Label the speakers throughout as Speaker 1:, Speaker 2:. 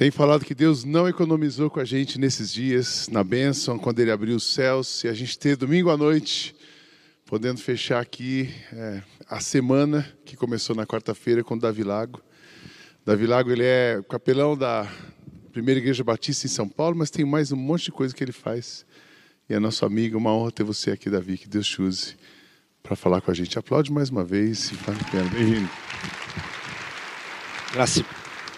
Speaker 1: Tem falado que Deus não economizou com a gente nesses dias, na bênção, quando Ele abriu os céus, e a gente ter domingo à noite, podendo fechar aqui é, a semana que começou na quarta-feira com Davi Lago. Davi Lago ele é capelão da Primeira Igreja Batista em São Paulo, mas tem mais um monte de coisa que ele faz. E é nosso amigo, uma honra ter você aqui, Davi, que Deus te use para falar com a gente. Aplaude mais uma vez, vale a pena. Bem-vindo.
Speaker 2: Graça,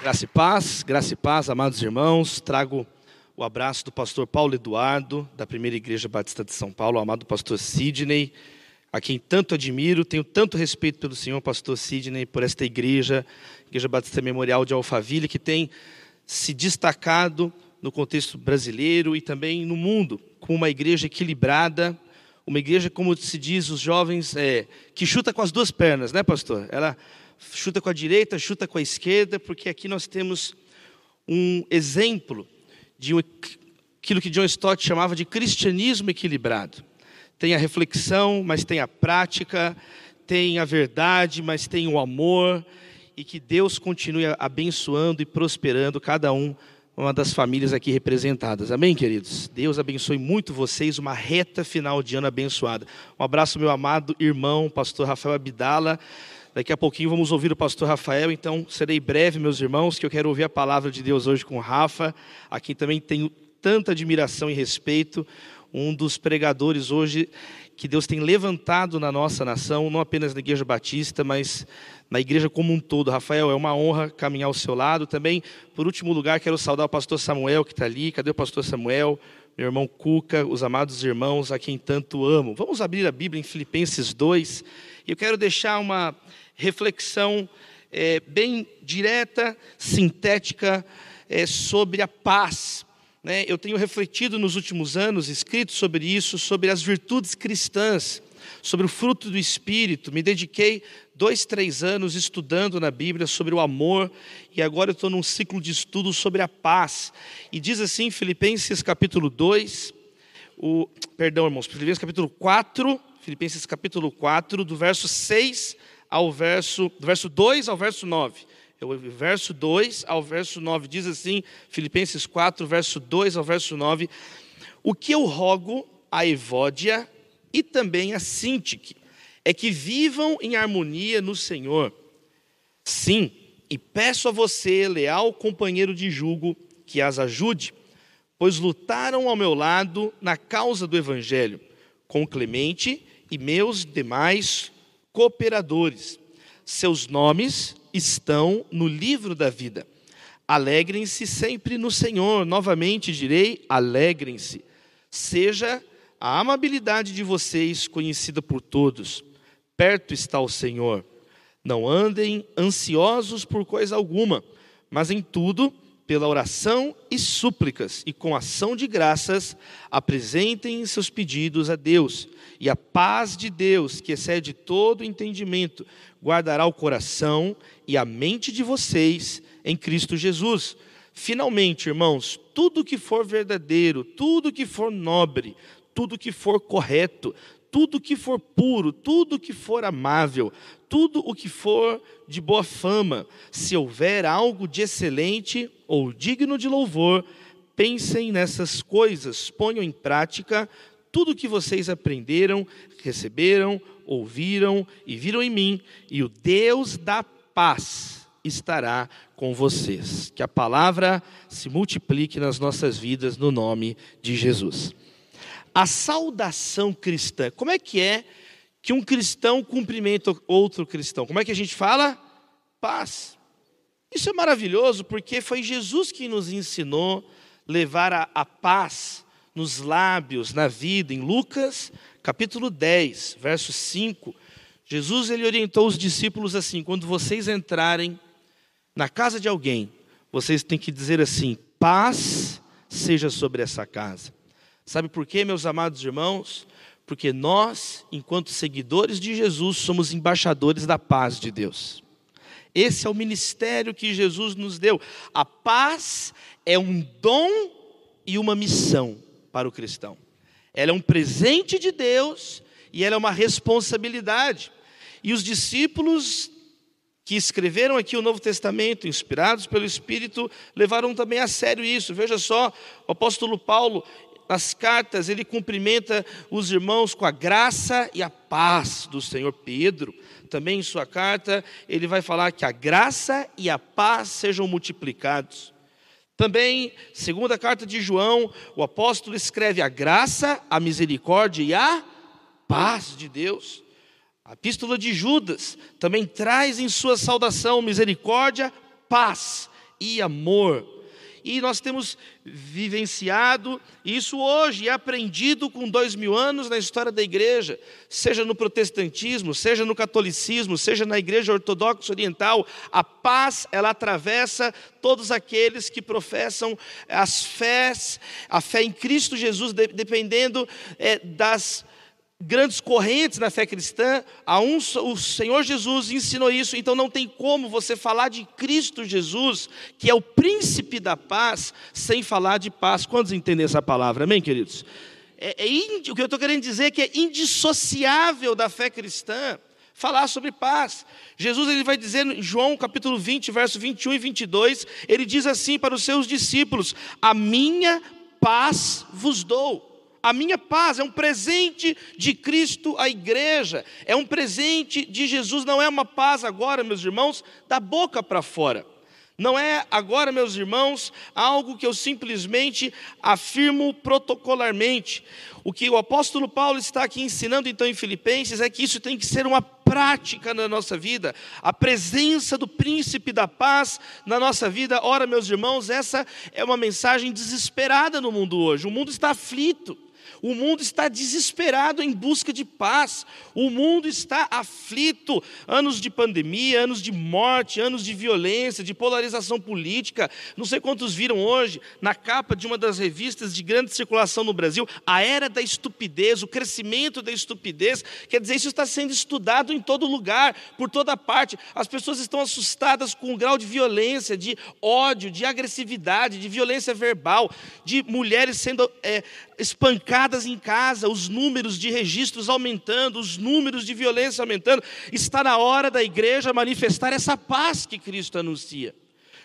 Speaker 2: graça e paz, graça e paz, amados irmãos. Trago o abraço do pastor Paulo Eduardo, da Primeira Igreja Batista de São Paulo, amado pastor Sidney, a quem tanto admiro, tenho tanto respeito pelo senhor, pastor Sidney, por esta igreja, Igreja Batista Memorial de Alphaville, que tem se destacado no contexto brasileiro e também no mundo, como uma igreja equilibrada, uma igreja, como se diz os jovens, é, que chuta com as duas pernas, né, pastor? Ela chuta com a direita, chuta com a esquerda, porque aqui nós temos um exemplo de aquilo que John Stott chamava de cristianismo equilibrado. Tem a reflexão, mas tem a prática, tem a verdade, mas tem o amor, e que Deus continue abençoando e prosperando cada um uma das famílias aqui representadas. Amém, queridos? Deus abençoe muito vocês, uma reta final de ano abençoada. Um abraço, meu amado irmão, pastor Rafael Abdala. Daqui a pouquinho vamos ouvir o pastor Rafael, então serei breve, meus irmãos, que eu quero ouvir a palavra de Deus hoje com o Rafa, a quem também tenho tanta admiração e respeito, um dos pregadores hoje que Deus tem levantado na nossa nação, não apenas na Igreja Batista, mas na igreja como um todo. Rafael, é uma honra caminhar ao seu lado. Também, por último lugar, quero saudar o pastor Samuel que está ali. Cadê o pastor Samuel? Meu irmão Cuca, os amados irmãos a quem tanto amo. Vamos abrir a Bíblia em Filipenses 2. E eu quero deixar uma reflexão é, bem direta, sintética, é, sobre a paz. Né? Eu tenho refletido nos últimos anos, escrito sobre isso, sobre as virtudes cristãs, sobre o fruto do Espírito. Me dediquei dois, três anos estudando na Bíblia sobre o amor, e agora estou num ciclo de estudo sobre a paz. E diz assim, Filipenses capítulo 2, o, perdão, irmãos, Filipenses capítulo 4, Filipenses capítulo 4, do verso 6 ao verso, do verso 2 ao verso 9. O verso 2 ao verso 9 diz assim, Filipenses 4, verso 2 ao verso 9: O que eu rogo a Evódia e também a Sintique é que vivam em harmonia no Senhor. Sim, e peço a você, leal companheiro de julgo, que as ajude, pois lutaram ao meu lado na causa do Evangelho, com Clemente e meus demais cooperadores. Seus nomes estão no livro da vida. Alegrem-se sempre no Senhor. Novamente direi: alegrem-se. Seja a amabilidade de vocês conhecida por todos. Perto está o Senhor. Não andem ansiosos por coisa alguma, mas em tudo pela oração e súplicas, e com ação de graças, apresentem seus pedidos a Deus, e a paz de Deus, que excede todo entendimento, guardará o coração e a mente de vocês em Cristo Jesus. Finalmente, irmãos, tudo que for verdadeiro, tudo que for nobre, tudo que for correto, tudo que for puro, tudo que for amável, tudo o que for de boa fama, se houver algo de excelente ou digno de louvor, pensem nessas coisas, ponham em prática tudo o que vocês aprenderam, receberam, ouviram e viram em mim, e o Deus da paz estará com vocês. Que a palavra se multiplique nas nossas vidas no nome de Jesus. A saudação cristã. Como é que é que um cristão cumprimenta outro cristão? Como é que a gente fala? Paz. Isso é maravilhoso porque foi Jesus que nos ensinou levar a, a paz nos lábios, na vida. Em Lucas, capítulo 10, verso 5, Jesus ele orientou os discípulos assim: quando vocês entrarem na casa de alguém, vocês têm que dizer assim: paz seja sobre essa casa. Sabe por quê, meus amados irmãos? Porque nós, enquanto seguidores de Jesus, somos embaixadores da paz de Deus. Esse é o ministério que Jesus nos deu. A paz é um dom e uma missão para o cristão. Ela é um presente de Deus e ela é uma responsabilidade. E os discípulos que escreveram aqui o Novo Testamento, inspirados pelo Espírito, levaram também a sério isso. Veja só, o apóstolo Paulo, nas cartas, ele cumprimenta os irmãos com a graça e a paz do Senhor Pedro. Também em sua carta, ele vai falar que a graça e a paz sejam multiplicados. Também, segunda carta de João, o apóstolo escreve a graça, a misericórdia e a paz de Deus. A epístola de Judas também traz em sua saudação misericórdia, paz e amor. E nós temos vivenciado isso hoje aprendido com dois mil anos na história da igreja, seja no protestantismo, seja no catolicismo, seja na igreja ortodoxa oriental, a paz ela atravessa todos aqueles que professam as fés, a fé em Cristo Jesus, dependendo é, das grandes correntes na fé cristã, a um, o Senhor Jesus ensinou isso, então não tem como você falar de Cristo Jesus, que é o príncipe da paz, sem falar de paz. Quantos entendem essa palavra? Amém, queridos? É, é o que eu estou querendo dizer é que é indissociável da fé cristã falar sobre paz. Jesus ele vai dizer em João capítulo 20, verso 21 e 22, ele diz assim para os seus discípulos: A minha paz vos dou a minha paz é um presente de Cristo à igreja, é um presente de Jesus, não é uma paz agora, meus irmãos, da boca para fora. Não é agora, meus irmãos, algo que eu simplesmente afirmo protocolarmente. O que o apóstolo Paulo está aqui ensinando então em Filipenses é que isso tem que ser uma prática na nossa vida. A presença do príncipe da paz na nossa vida. Ora, meus irmãos, essa é uma mensagem desesperada no mundo hoje. O mundo está aflito. O mundo está desesperado em busca de paz. O mundo está aflito. Anos de pandemia, anos de morte, anos de violência, de polarização política. Não sei quantos viram hoje, na capa de uma das revistas de grande circulação no Brasil, a era da estupidez, o crescimento da estupidez. Quer dizer, isso está sendo estudado em todo lugar, por toda parte. As pessoas estão assustadas com o grau de violência, de ódio, de agressividade, de violência verbal, de mulheres sendo é, espancadas em casa, os números de registros aumentando, os números de violência aumentando. Está na hora da igreja manifestar essa paz que Cristo anuncia.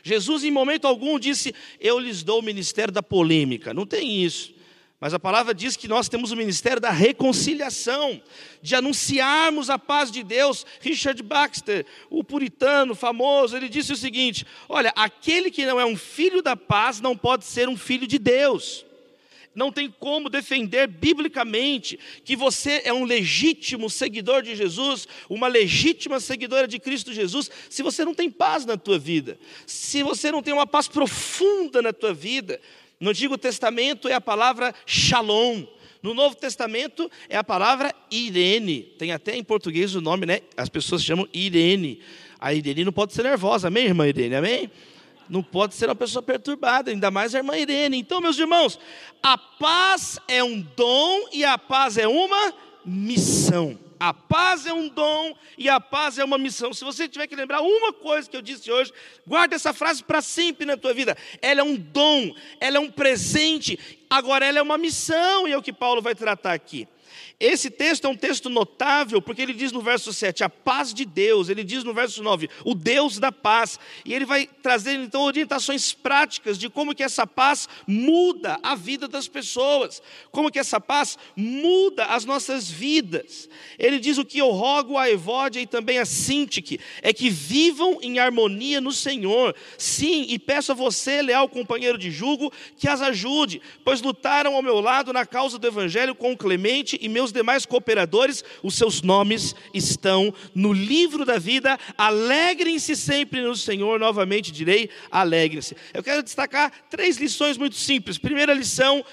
Speaker 2: Jesus, em momento algum, disse: Eu lhes dou o ministério da polêmica. Não tem isso. Mas a palavra diz que nós temos o ministério da reconciliação, de anunciarmos a paz de Deus. Richard Baxter, o puritano famoso, ele disse o seguinte: Olha, aquele que não é um filho da paz não pode ser um filho de Deus não tem como defender biblicamente que você é um legítimo seguidor de Jesus, uma legítima seguidora de Cristo Jesus, se você não tem paz na tua vida, se você não tem uma paz profunda na tua vida. No Antigo Testamento é a palavra shalom, no Novo Testamento é a palavra Irene. Tem até em português o nome, né? As pessoas chamam Irene. A Irene não pode ser nervosa, amém, irmã Irene? Amém? Não pode ser uma pessoa perturbada, ainda mais a irmã Irene. Então, meus irmãos, a paz é um dom e a paz é uma missão. A paz é um dom e a paz é uma missão. Se você tiver que lembrar uma coisa que eu disse hoje, guarda essa frase para sempre na tua vida. Ela é um dom, ela é um presente, agora ela é uma missão, e é o que Paulo vai tratar aqui. Esse texto é um texto notável, porque ele diz no verso 7, a paz de Deus, ele diz no verso 9, o Deus da paz, e ele vai trazer então orientações práticas de como que essa paz muda a vida das pessoas, como que essa paz muda as nossas vidas. Ele diz o que eu rogo a Evódia e também a Sintique, é que vivam em harmonia no Senhor. Sim, e peço a você, leal companheiro de julgo, que as ajude, pois lutaram ao meu lado na causa do evangelho com Clemente e meus seus demais cooperadores, os seus nomes estão no livro da vida. Alegrem-se sempre no Senhor, novamente direi, alegrem-se. Eu quero destacar três lições muito simples. Primeira lição,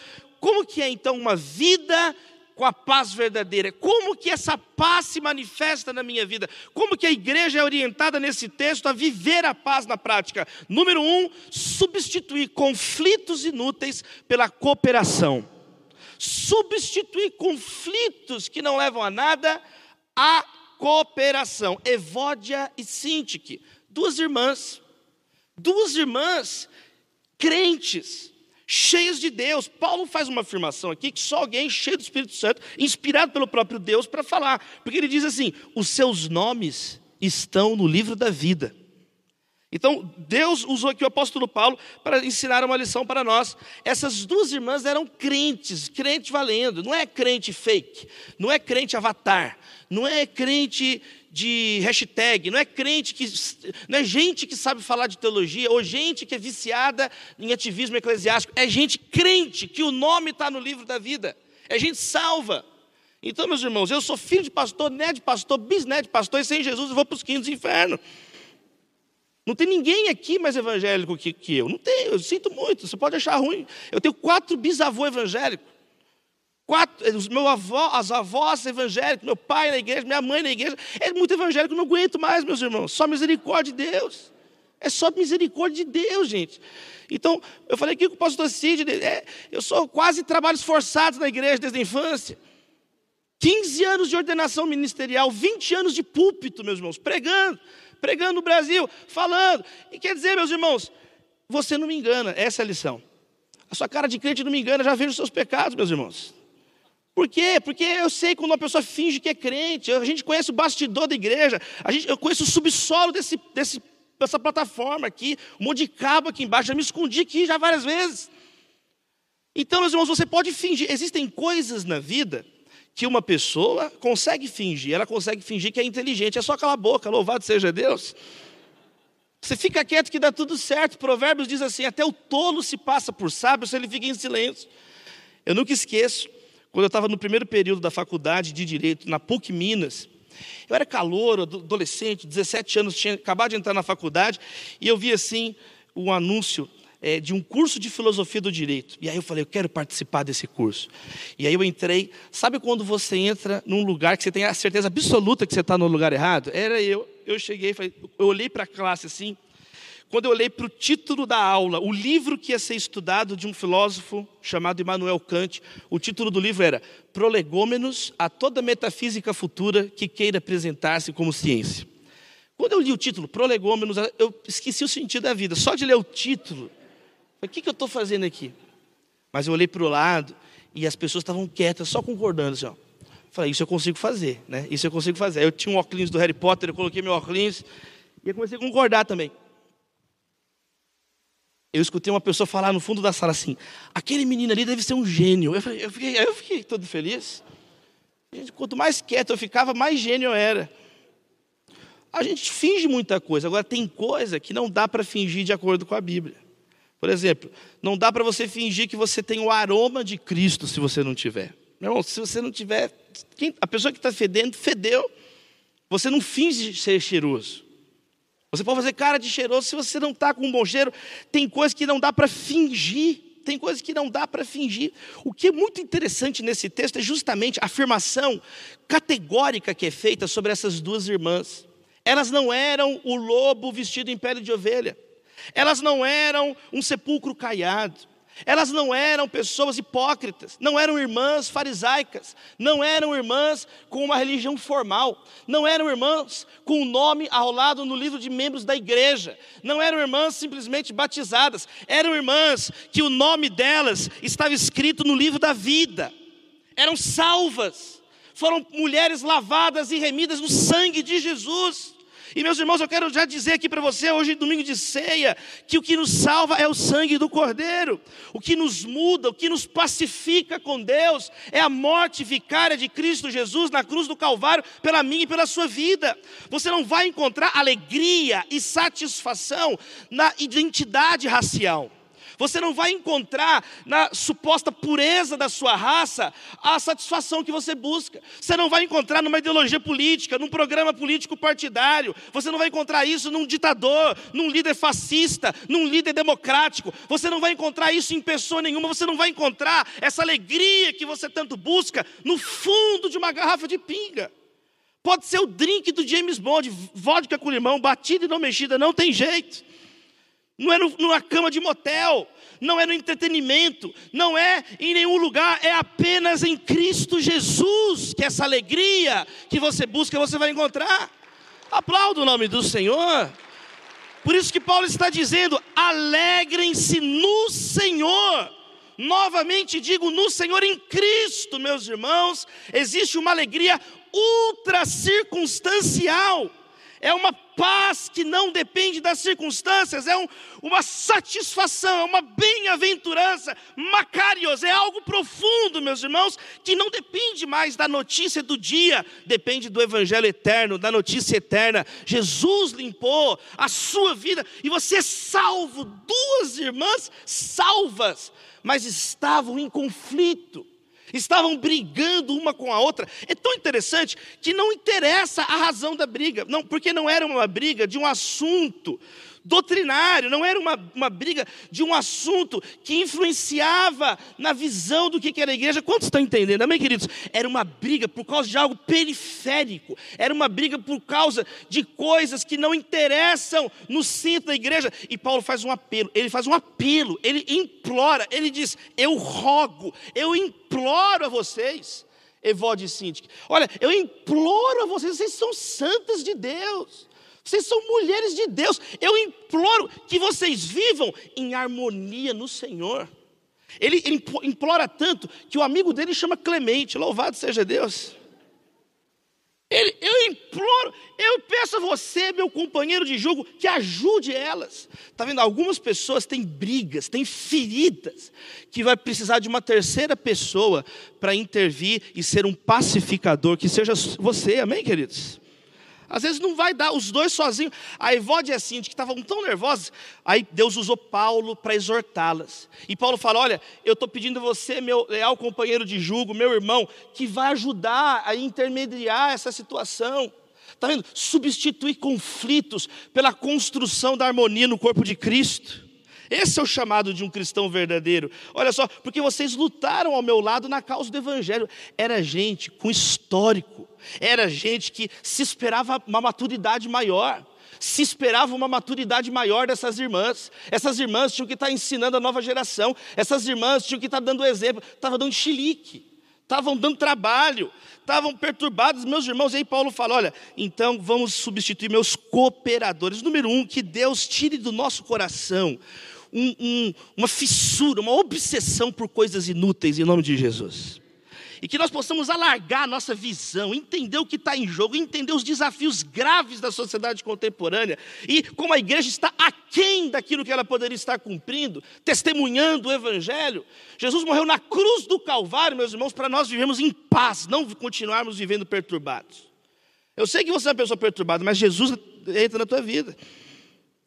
Speaker 2: como que é então uma vida com a paz verdadeira. Como que essa paz se manifesta na minha vida? Como que a igreja é orientada nesse texto a viver a paz na prática? Número um, substituir conflitos inúteis pela cooperação substituir conflitos que não levam a nada a cooperação. Evódia e Sintique, duas irmãs, duas irmãs crentes, cheias de Deus. Paulo faz uma afirmação aqui que só alguém cheio do Espírito Santo, inspirado pelo próprio Deus para falar, porque ele diz assim: os seus nomes estão no livro da vida. Então, Deus usou aqui o apóstolo Paulo para ensinar uma lição para nós. Essas duas irmãs eram crentes, crente valendo. Não é crente fake, não é crente avatar, não é crente de hashtag, não é crente que. não é gente que sabe falar de teologia, ou gente que é viciada em ativismo eclesiástico. É gente crente, que o nome está no livro da vida. É gente salva. Então, meus irmãos, eu sou filho de pastor, neto de pastor, bisneto de pastor, e sem Jesus eu vou para os quintos do inferno. Não tem ninguém aqui mais evangélico que, que eu. Não tem, eu sinto muito, você pode achar ruim. Eu tenho quatro bisavôs evangélicos. Quatro, os meus avós, as avós evangélicos, meu pai na igreja, minha mãe na igreja. É muito evangélico, não aguento mais, meus irmãos. Só misericórdia de Deus. É só misericórdia de Deus, gente. Então, eu falei aqui com o pastor Cid, é, eu sou quase trabalhos forçados na igreja desde a infância. 15 anos de ordenação ministerial, 20 anos de púlpito, meus irmãos, pregando, pregando no Brasil, falando. E quer dizer, meus irmãos, você não me engana, essa é a lição. A sua cara de crente não me engana, já vejo os seus pecados, meus irmãos. Por quê? Porque eu sei quando uma pessoa finge que é crente, a gente conhece o bastidor da igreja, a gente, eu conheço o subsolo desse, desse, dessa plataforma aqui, um monte de cabo aqui embaixo, já me escondi aqui já várias vezes. Então, meus irmãos, você pode fingir, existem coisas na vida que uma pessoa consegue fingir, ela consegue fingir que é inteligente, é só calar a boca, louvado seja Deus. Você fica quieto que dá tudo certo. Provérbios diz assim: até o tolo se passa por sábio se ele fica em silêncio. Eu nunca esqueço, quando eu estava no primeiro período da faculdade de Direito, na PUC Minas, eu era calor, adolescente, 17 anos, tinha acabado de entrar na faculdade, e eu vi assim um anúncio é, de um curso de filosofia do direito. E aí eu falei, eu quero participar desse curso. E aí eu entrei. Sabe quando você entra num lugar que você tem a certeza absoluta que você está no lugar errado? Era eu. Eu cheguei, falei, eu olhei para a classe assim. Quando eu olhei para o título da aula, o livro que ia ser estudado de um filósofo chamado Immanuel Kant, o título do livro era Prolegômenos a toda metafísica futura que queira apresentar-se como ciência. Quando eu li o título, Prolegômenos, eu esqueci o sentido da vida. Só de ler o título, o que, que eu estou fazendo aqui? Mas eu olhei para o lado e as pessoas estavam quietas, só concordando. Assim, ó. Falei, isso eu consigo fazer, né? Isso eu consigo fazer. Aí eu tinha um óculos do Harry Potter, eu coloquei meu óculos e eu comecei a concordar também. Eu escutei uma pessoa falar no fundo da sala assim: aquele menino ali deve ser um gênio. Eu, falei, eu, fiquei, eu fiquei todo feliz. Gente, quanto mais quieto eu ficava, mais gênio eu era. A gente finge muita coisa, agora tem coisa que não dá para fingir de acordo com a Bíblia. Por exemplo, não dá para você fingir que você tem o aroma de Cristo se você não tiver. Meu irmão, se você não tiver, quem, a pessoa que está fedendo, fedeu. Você não finge ser cheiroso. Você pode fazer cara de cheiroso se você não está com um bom cheiro. Tem coisas que não dá para fingir. Tem coisas que não dá para fingir. O que é muito interessante nesse texto é justamente a afirmação categórica que é feita sobre essas duas irmãs. Elas não eram o lobo vestido em pele de ovelha. Elas não eram um sepulcro caiado. Elas não eram pessoas hipócritas, não eram irmãs farisaicas, não eram irmãs com uma religião formal, não eram irmãs com o um nome arrolado no livro de membros da igreja, não eram irmãs simplesmente batizadas, eram irmãs que o nome delas estava escrito no livro da vida, eram salvas, foram mulheres lavadas e remidas no sangue de Jesus. E meus irmãos, eu quero já dizer aqui para você, hoje domingo de ceia, que o que nos salva é o sangue do Cordeiro. O que nos muda, o que nos pacifica com Deus é a morte vicária de Cristo Jesus na cruz do Calvário pela minha e pela sua vida. Você não vai encontrar alegria e satisfação na identidade racial. Você não vai encontrar na suposta pureza da sua raça a satisfação que você busca. Você não vai encontrar numa ideologia política, num programa político partidário. Você não vai encontrar isso num ditador, num líder fascista, num líder democrático. Você não vai encontrar isso em pessoa nenhuma. Você não vai encontrar essa alegria que você tanto busca no fundo de uma garrafa de pinga. Pode ser o drink do James Bond, vodka com limão, batida e não mexida, não tem jeito não é no, numa cama de motel, não é no entretenimento, não é em nenhum lugar, é apenas em Cristo Jesus que essa alegria que você busca você vai encontrar. Aplauda o nome do Senhor. Por isso que Paulo está dizendo: alegrem-se no Senhor. Novamente digo, no Senhor em Cristo, meus irmãos, existe uma alegria ultra circunstancial é uma paz que não depende das circunstâncias, é um, uma satisfação, é uma bem-aventurança, macarios, é algo profundo, meus irmãos, que não depende mais da notícia do dia, depende do evangelho eterno, da notícia eterna. Jesus limpou a sua vida e você é salvo, duas irmãs salvas, mas estavam em conflito estavam brigando uma com a outra. É tão interessante que não interessa a razão da briga, não, porque não era uma briga de um assunto doutrinário, não era uma, uma briga de um assunto que influenciava na visão do que era a igreja. Quantos estão entendendo? Amém, queridos? Era uma briga por causa de algo periférico, era uma briga por causa de coisas que não interessam no centro da igreja. E Paulo faz um apelo, ele faz um apelo, ele implora, ele diz: Eu rogo, eu imploro a vocês. Evode Sintique. Olha, eu imploro a vocês, vocês são santas de Deus. Vocês são mulheres de Deus. Eu imploro que vocês vivam em harmonia no Senhor. Ele, implora tanto que o amigo dele chama Clemente. Louvado seja Deus. Ele, eu imploro, eu peço a você, meu companheiro de jogo, que ajude elas. Está vendo? Algumas pessoas têm brigas, têm feridas, que vai precisar de uma terceira pessoa para intervir e ser um pacificador, que seja você, amém, queridos? Às vezes não vai dar, os dois sozinhos. A Evode e a Cintia, que estavam tão nervosas, aí Deus usou Paulo para exortá-las. E Paulo fala: Olha, eu estou pedindo a você, meu leal companheiro de julgo, meu irmão, que vai ajudar a intermediar essa situação. Está vendo? Substituir conflitos pela construção da harmonia no corpo de Cristo. Esse é o chamado de um cristão verdadeiro. Olha só, porque vocês lutaram ao meu lado na causa do Evangelho. Era gente com histórico, era gente que se esperava uma maturidade maior se esperava uma maturidade maior dessas irmãs. Essas irmãs tinham que estar ensinando a nova geração, essas irmãs tinham que estar dando exemplo, estavam dando chilique, estavam dando trabalho, estavam perturbados, meus irmãos. E aí Paulo fala: olha, então vamos substituir meus cooperadores. Número um, que Deus tire do nosso coração um, um, uma fissura, uma obsessão por coisas inúteis em nome de Jesus. E que nós possamos alargar a nossa visão, entender o que está em jogo, entender os desafios graves da sociedade contemporânea e como a igreja está aquém daquilo que ela poderia estar cumprindo, testemunhando o Evangelho. Jesus morreu na cruz do Calvário, meus irmãos, para nós vivermos em paz, não continuarmos vivendo perturbados. Eu sei que você é uma pessoa perturbada, mas Jesus entra na tua vida.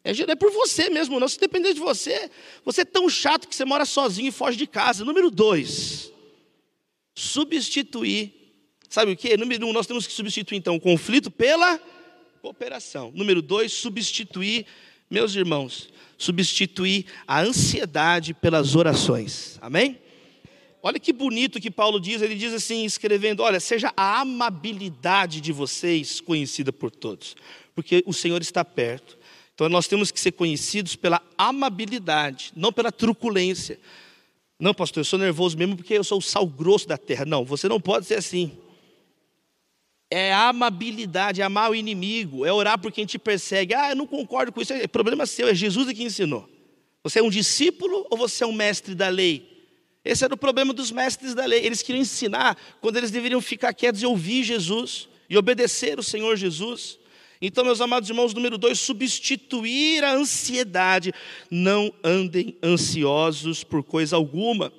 Speaker 2: É, é por você mesmo, não. Se depender de você, você é tão chato que você mora sozinho e foge de casa. Número dois, substituir. Sabe o que? Número um, nós temos que substituir então o conflito pela cooperação. Número dois, substituir, meus irmãos, substituir a ansiedade pelas orações. Amém? Olha que bonito que Paulo diz, ele diz assim, escrevendo: Olha, seja a amabilidade de vocês conhecida por todos, porque o Senhor está perto. Então nós temos que ser conhecidos pela amabilidade, não pela truculência. Não, pastor, eu sou nervoso mesmo porque eu sou o sal grosso da terra. Não, você não pode ser assim. É amabilidade, é amar o inimigo, é orar por quem te persegue. Ah, eu não concordo com isso, é problema seu, é Jesus que ensinou. Você é um discípulo ou você é um mestre da lei? Esse era o problema dos mestres da lei. Eles queriam ensinar quando eles deveriam ficar quietos e ouvir Jesus e obedecer o Senhor Jesus. Então, meus amados irmãos, número dois, substituir a ansiedade. Não andem ansiosos por coisa alguma,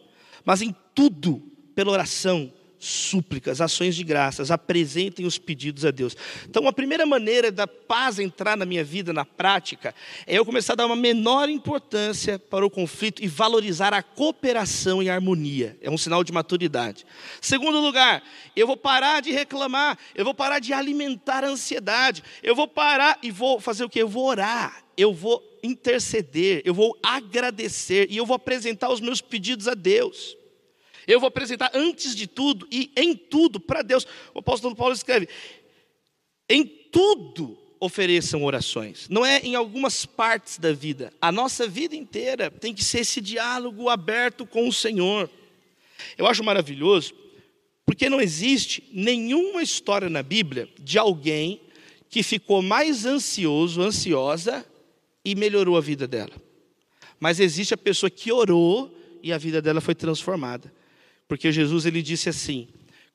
Speaker 2: mas em tudo, pela oração, súplicas, ações de graças, apresentem os pedidos a Deus. Então, a primeira maneira da paz entrar na minha vida, na prática, é eu começar a dar uma menor importância para o conflito e valorizar a cooperação e a harmonia. É um sinal de maturidade. Segundo lugar, eu vou parar de reclamar, eu vou parar de alimentar a ansiedade, eu vou parar e vou fazer o que? Eu vou orar, eu vou interceder, eu vou agradecer e eu vou apresentar os meus pedidos a Deus. Eu vou apresentar antes de tudo e em tudo para Deus. O apóstolo Paulo escreve: em tudo ofereçam orações. Não é em algumas partes da vida. A nossa vida inteira tem que ser esse diálogo aberto com o Senhor. Eu acho maravilhoso, porque não existe nenhuma história na Bíblia de alguém que ficou mais ansioso, ansiosa e melhorou a vida dela. Mas existe a pessoa que orou e a vida dela foi transformada. Porque Jesus ele disse assim: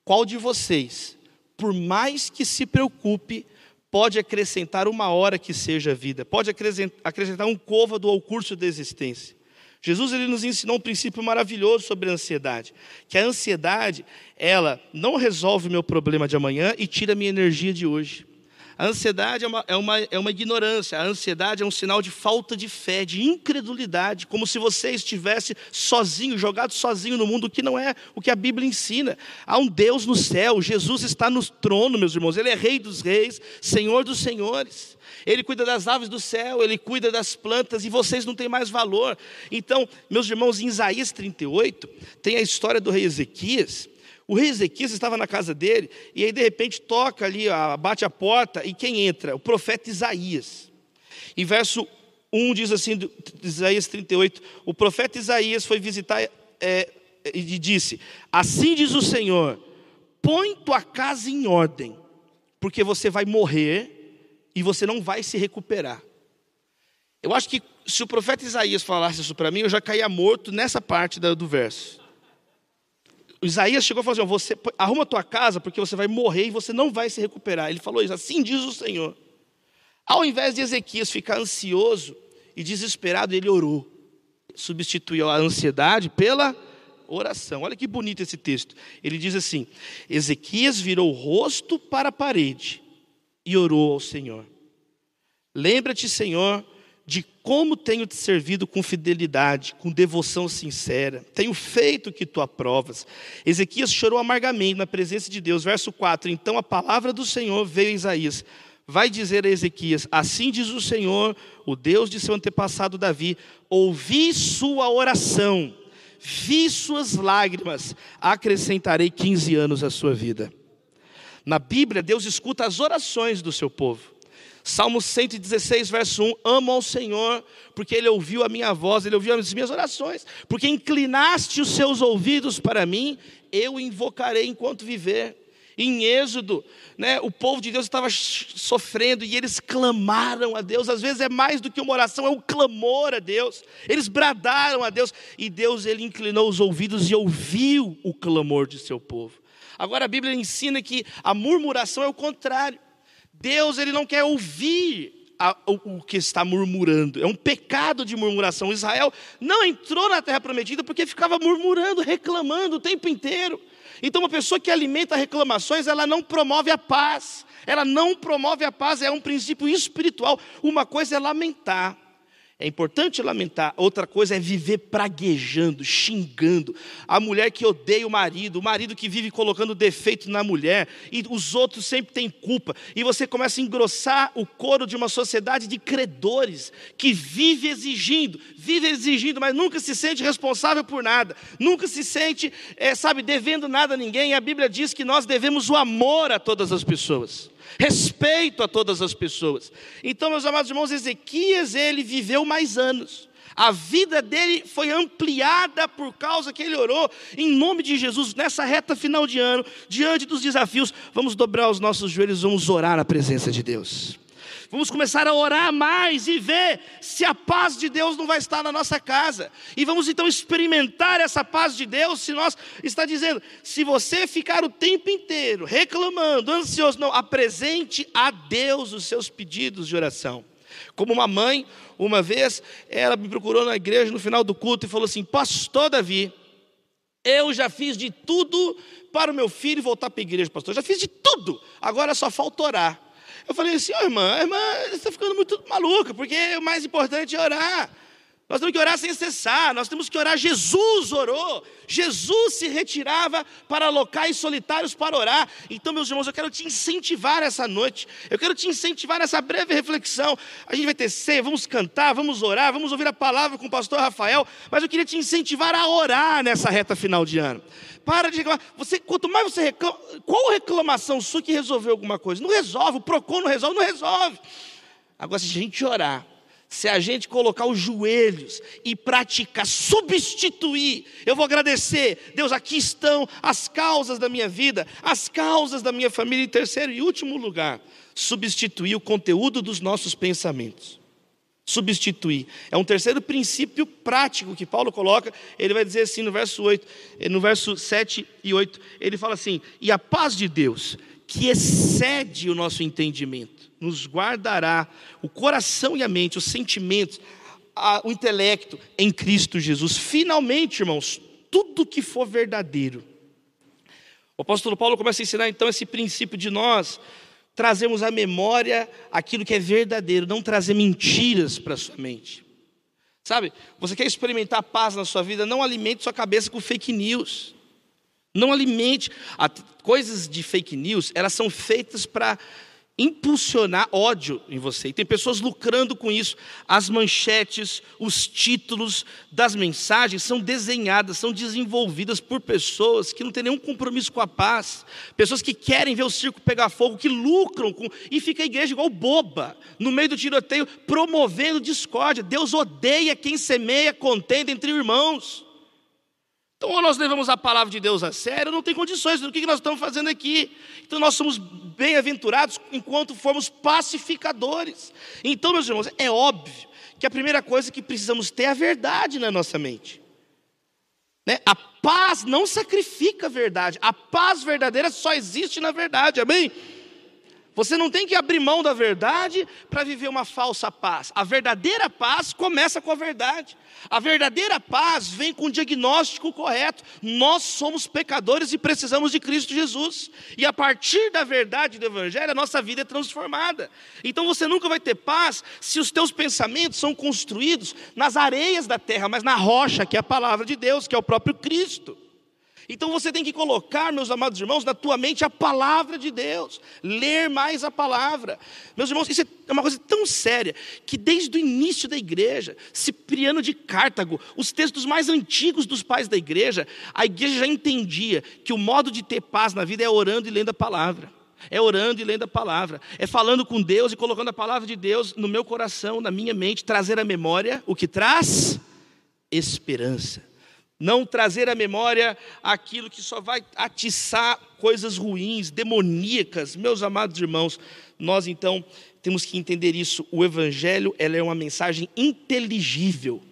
Speaker 2: Qual de vocês, por mais que se preocupe, pode acrescentar uma hora que seja vida, pode acrescentar um côvado ao curso da existência. Jesus ele nos ensinou um princípio maravilhoso sobre a ansiedade, que a ansiedade, ela não resolve o meu problema de amanhã e tira a minha energia de hoje. A ansiedade é uma, é, uma, é uma ignorância, a ansiedade é um sinal de falta de fé, de incredulidade, como se você estivesse sozinho, jogado sozinho no mundo, que não é o que a Bíblia ensina. Há um Deus no céu, Jesus está no trono, meus irmãos, Ele é Rei dos Reis, Senhor dos Senhores. Ele cuida das aves do céu, ele cuida das plantas e vocês não têm mais valor. Então, meus irmãos, em Isaías 38, tem a história do rei Ezequias, o rei Ezequias estava na casa dele, e aí de repente toca ali, bate a porta, e quem entra? O profeta Isaías. Em verso 1 diz assim, Isaías 38, o profeta Isaías foi visitar é, e disse: Assim diz o Senhor, põe tua casa em ordem, porque você vai morrer e você não vai se recuperar. Eu acho que se o profeta Isaías falasse isso para mim, eu já caía morto nessa parte do verso. Isaías chegou e falou assim: você arruma a tua casa porque você vai morrer e você não vai se recuperar. Ele falou isso, assim diz o Senhor. Ao invés de Ezequias ficar ansioso e desesperado, ele orou. Substituiu a ansiedade pela oração. Olha que bonito esse texto. Ele diz assim: Ezequias virou o rosto para a parede e orou ao Senhor. Lembra-te, Senhor, de como tenho te servido com fidelidade, com devoção sincera. Tenho feito o que tu aprovas. Ezequias chorou amargamente na presença de Deus. Verso 4. Então a palavra do Senhor veio a Isaías. Vai dizer a Ezequias: Assim diz o Senhor, o Deus de seu antepassado Davi: Ouvi sua oração, vi suas lágrimas, acrescentarei 15 anos à sua vida. Na Bíblia, Deus escuta as orações do seu povo. Salmo 116, verso 1: Amo ao Senhor, porque Ele ouviu a minha voz, Ele ouviu as minhas orações, porque inclinaste os seus ouvidos para mim, eu invocarei enquanto viver. Em Êxodo, né, o povo de Deus estava sofrendo e eles clamaram a Deus. Às vezes é mais do que uma oração, é um clamor a Deus. Eles bradaram a Deus e Deus ele inclinou os ouvidos e ouviu o clamor de seu povo. Agora a Bíblia ensina que a murmuração é o contrário. Deus ele não quer ouvir a, o, o, que está murmurando. É um pecado de murmuração. Israel não entrou na terra prometida porque ficava murmurando, reclamando o tempo inteiro. Então, uma pessoa que alimenta reclamações, ela não promove a paz. Ela não promove a paz, é um princípio espiritual. Uma coisa é lamentar, é importante lamentar. Outra coisa é viver praguejando, xingando. A mulher que odeia o marido, o marido que vive colocando defeito na mulher, e os outros sempre têm culpa. E você começa a engrossar o coro de uma sociedade de credores, que vive exigindo, vive exigindo, mas nunca se sente responsável por nada, nunca se sente, é, sabe, devendo nada a ninguém. E a Bíblia diz que nós devemos o amor a todas as pessoas respeito a todas as pessoas. Então, meus amados irmãos, Ezequias, ele viveu mais anos. A vida dele foi ampliada por causa que ele orou em nome de Jesus nessa reta final de ano, diante dos desafios. Vamos dobrar os nossos joelhos, vamos orar na presença de Deus. Vamos começar a orar mais e ver se a paz de Deus não vai estar na nossa casa. E vamos então experimentar essa paz de Deus. Se nós está dizendo, se você ficar o tempo inteiro reclamando, ansioso, não, apresente a Deus os seus pedidos de oração. Como uma mãe, uma vez, ela me procurou na igreja no final do culto e falou assim: Pastor Davi, eu já fiz de tudo para o meu filho voltar para a igreja, pastor. Eu já fiz de tudo, agora só falta orar. Eu falei assim, oh, irmã, irmã, está ficando muito maluca, porque o mais importante é orar. Nós temos que orar sem cessar, nós temos que orar. Jesus orou, Jesus se retirava para locais solitários para orar. Então, meus irmãos, eu quero te incentivar essa noite, eu quero te incentivar nessa breve reflexão. A gente vai ter ceia, vamos cantar, vamos orar, vamos ouvir a palavra com o pastor Rafael, mas eu queria te incentivar a orar nessa reta final de ano. Para de reclamar. Você, quanto mais você reclama, qual reclamação sua que resolveu alguma coisa? Não resolve, o PROCON não resolve, não resolve. Agora, se a gente orar, se a gente colocar os joelhos e praticar, substituir, eu vou agradecer, Deus, aqui estão as causas da minha vida, as causas da minha família, em terceiro e último lugar, substituir o conteúdo dos nossos pensamentos. Substituir. É um terceiro princípio prático que Paulo coloca, ele vai dizer assim no verso 8, no verso 7 e 8, ele fala assim: "E a paz de Deus, que excede o nosso entendimento, nos guardará o coração e a mente, os sentimentos, a, o intelecto em Cristo Jesus. Finalmente, irmãos, tudo que for verdadeiro. O apóstolo Paulo começa a ensinar então esse princípio de nós trazemos à memória aquilo que é verdadeiro, não trazer mentiras para a sua mente. Sabe, você quer experimentar paz na sua vida, não alimente sua cabeça com fake news. Não alimente. Coisas de fake news, elas são feitas para impulsionar ódio em você. E tem pessoas lucrando com isso. As manchetes, os títulos das mensagens são desenhadas, são desenvolvidas por pessoas que não têm nenhum compromisso com a paz, pessoas que querem ver o circo pegar fogo, que lucram com e fica a igreja igual boba, no meio do tiroteio, promovendo discórdia. Deus odeia quem semeia contenda entre irmãos. Então, ou nós levamos a palavra de Deus a sério, não tem condições do que nós estamos fazendo aqui. Então, nós somos bem-aventurados enquanto formos pacificadores. Então, meus irmãos, é óbvio que a primeira coisa que precisamos ter é a verdade na nossa mente. Né? A paz não sacrifica a verdade, a paz verdadeira só existe na verdade, amém? Você não tem que abrir mão da verdade para viver uma falsa paz. A verdadeira paz começa com a verdade. A verdadeira paz vem com o diagnóstico correto. Nós somos pecadores e precisamos de Cristo Jesus. E a partir da verdade do Evangelho, a nossa vida é transformada. Então você nunca vai ter paz se os teus pensamentos são construídos nas areias da terra, mas na rocha, que é a palavra de Deus, que é o próprio Cristo. Então você tem que colocar, meus amados irmãos, na tua mente a palavra de Deus, ler mais a palavra. Meus irmãos, isso é uma coisa tão séria que desde o início da igreja, Cipriano de Cartago, os textos mais antigos dos pais da igreja, a igreja já entendia que o modo de ter paz na vida é orando e lendo a palavra. É orando e lendo a palavra, é falando com Deus e colocando a palavra de Deus no meu coração, na minha mente, trazer à memória o que traz esperança não trazer à memória aquilo que só vai atiçar coisas ruins, demoníacas. Meus amados irmãos, nós então temos que entender isso. O evangelho, ela é uma mensagem inteligível.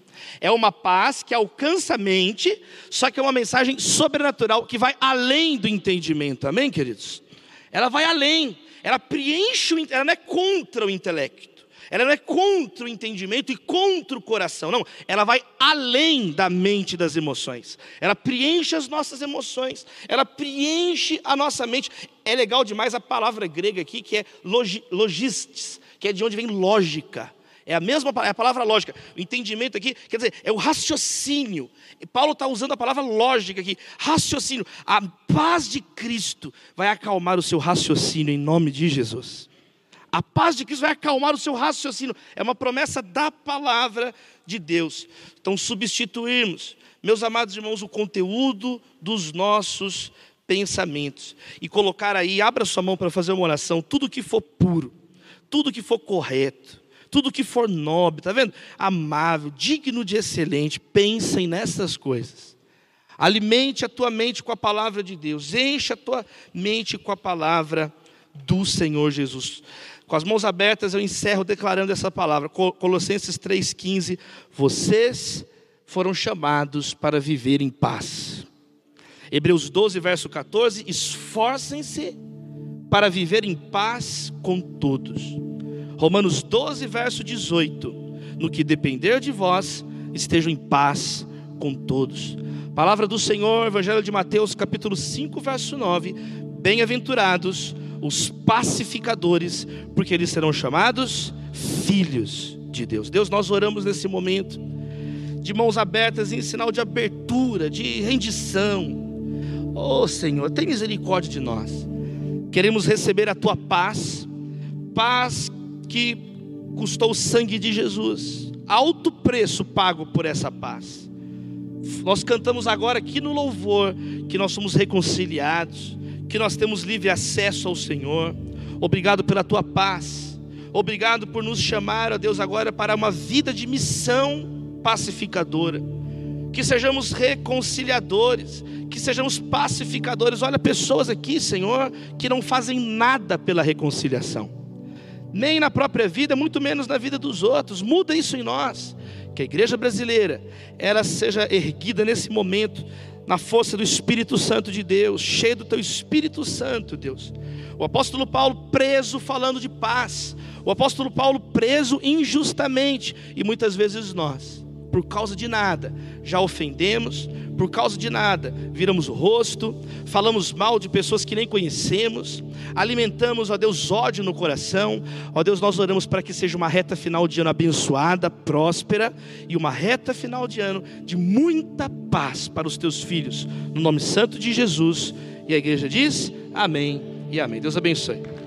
Speaker 2: É uma paz que alcança a mente, só que é uma mensagem sobrenatural que vai além do entendimento. Amém, queridos? Ela vai além. Ela preenche, o, ela não é contra o intelecto. Ela não é contra o entendimento e contra o coração, não. Ela vai além da mente das emoções. Ela preenche as nossas emoções. Ela preenche a nossa mente. É legal demais a palavra grega aqui, que é logistes, que é de onde vem lógica. É a mesma é a palavra lógica. O entendimento aqui, quer dizer, é o raciocínio. E Paulo está usando a palavra lógica aqui. Raciocínio. A paz de Cristo vai acalmar o seu raciocínio em nome de Jesus. A paz de Cristo vai acalmar o seu raciocínio. É uma promessa da palavra de Deus. Então, substituirmos, meus amados irmãos, o conteúdo dos nossos pensamentos e colocar aí, abra sua mão para fazer uma oração, tudo que for puro, tudo que for correto, tudo que for nobre, tá vendo? Amável, digno de excelente, pensem nessas coisas. Alimente a tua mente com a palavra de Deus, enche a tua mente com a palavra do Senhor Jesus. Com as mãos abertas, eu encerro declarando essa palavra. Colossenses 3,15: Vocês foram chamados para viver em paz. Hebreus 12, verso 14: Esforcem-se para viver em paz com todos. Romanos 12, verso 18: No que depender de vós, estejam em paz com todos. Palavra do Senhor, Evangelho de Mateus, capítulo 5, verso 9: Bem-aventurados os pacificadores, porque eles serão chamados filhos de Deus. Deus, nós oramos nesse momento, de mãos abertas, em sinal de abertura, de rendição. Oh Senhor, tem misericórdia de nós. Queremos receber a tua paz, paz que custou o sangue de Jesus, alto preço pago por essa paz. Nós cantamos agora aqui no louvor que nós somos reconciliados, que nós temos livre acesso ao Senhor. Obrigado pela tua paz. Obrigado por nos chamar, ó Deus, agora para uma vida de missão pacificadora. Que sejamos reconciliadores, que sejamos pacificadores. Olha, pessoas aqui, Senhor, que não fazem nada pela reconciliação. Nem na própria vida, muito menos na vida dos outros. Muda isso em nós. Que a igreja brasileira, ela seja erguida nesse momento na força do Espírito Santo de Deus, cheio do teu Espírito Santo, Deus. O apóstolo Paulo preso falando de paz. O apóstolo Paulo preso injustamente e muitas vezes nós, por causa de nada, já ofendemos, por causa de nada, viramos o rosto, falamos mal de pessoas que nem conhecemos, alimentamos, ó Deus, ódio no coração. Ó Deus, nós oramos para que seja uma reta final de ano abençoada, próspera e uma reta final de ano de muita paz para os teus filhos. No nome santo de Jesus. E a igreja diz: Amém e amém. Deus abençoe.